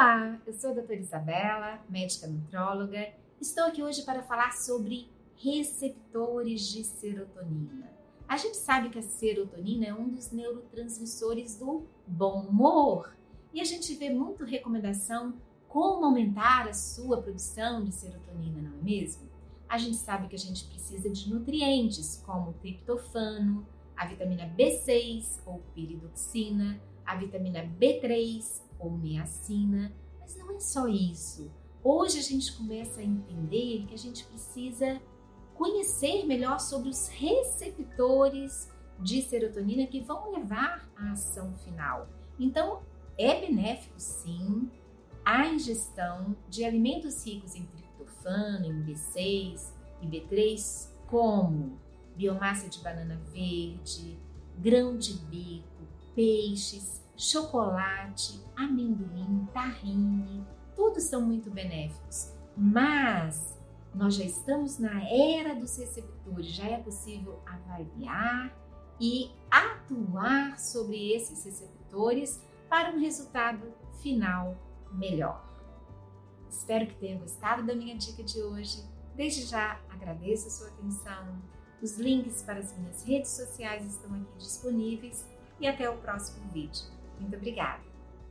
Olá, eu sou a doutora Isabela, médica nutróloga. Estou aqui hoje para falar sobre receptores de serotonina. A gente sabe que a serotonina é um dos neurotransmissores do bom humor e a gente vê muito recomendação como aumentar a sua produção de serotonina, não é mesmo? A gente sabe que a gente precisa de nutrientes como triptofano, a vitamina B6 ou piridoxina, a vitamina B3 ou niacina, mas não é só isso. Hoje a gente começa a entender que a gente precisa conhecer melhor sobre os receptores de serotonina que vão levar à ação final. Então, é benéfico sim a ingestão de alimentos ricos em triptofano, em B6 e B3, como biomassa de banana verde, grão de bico, peixes, chocolate, amendoim, tahine, todos são muito benéficos. Mas nós já estamos na era dos receptores, já é possível avaliar e atuar sobre esses receptores para um resultado final melhor. Espero que tenha gostado da minha dica de hoje. Desde já agradeço a sua atenção. Os links para as minhas redes sociais estão aqui disponíveis e até o próximo vídeo. Muito obrigada!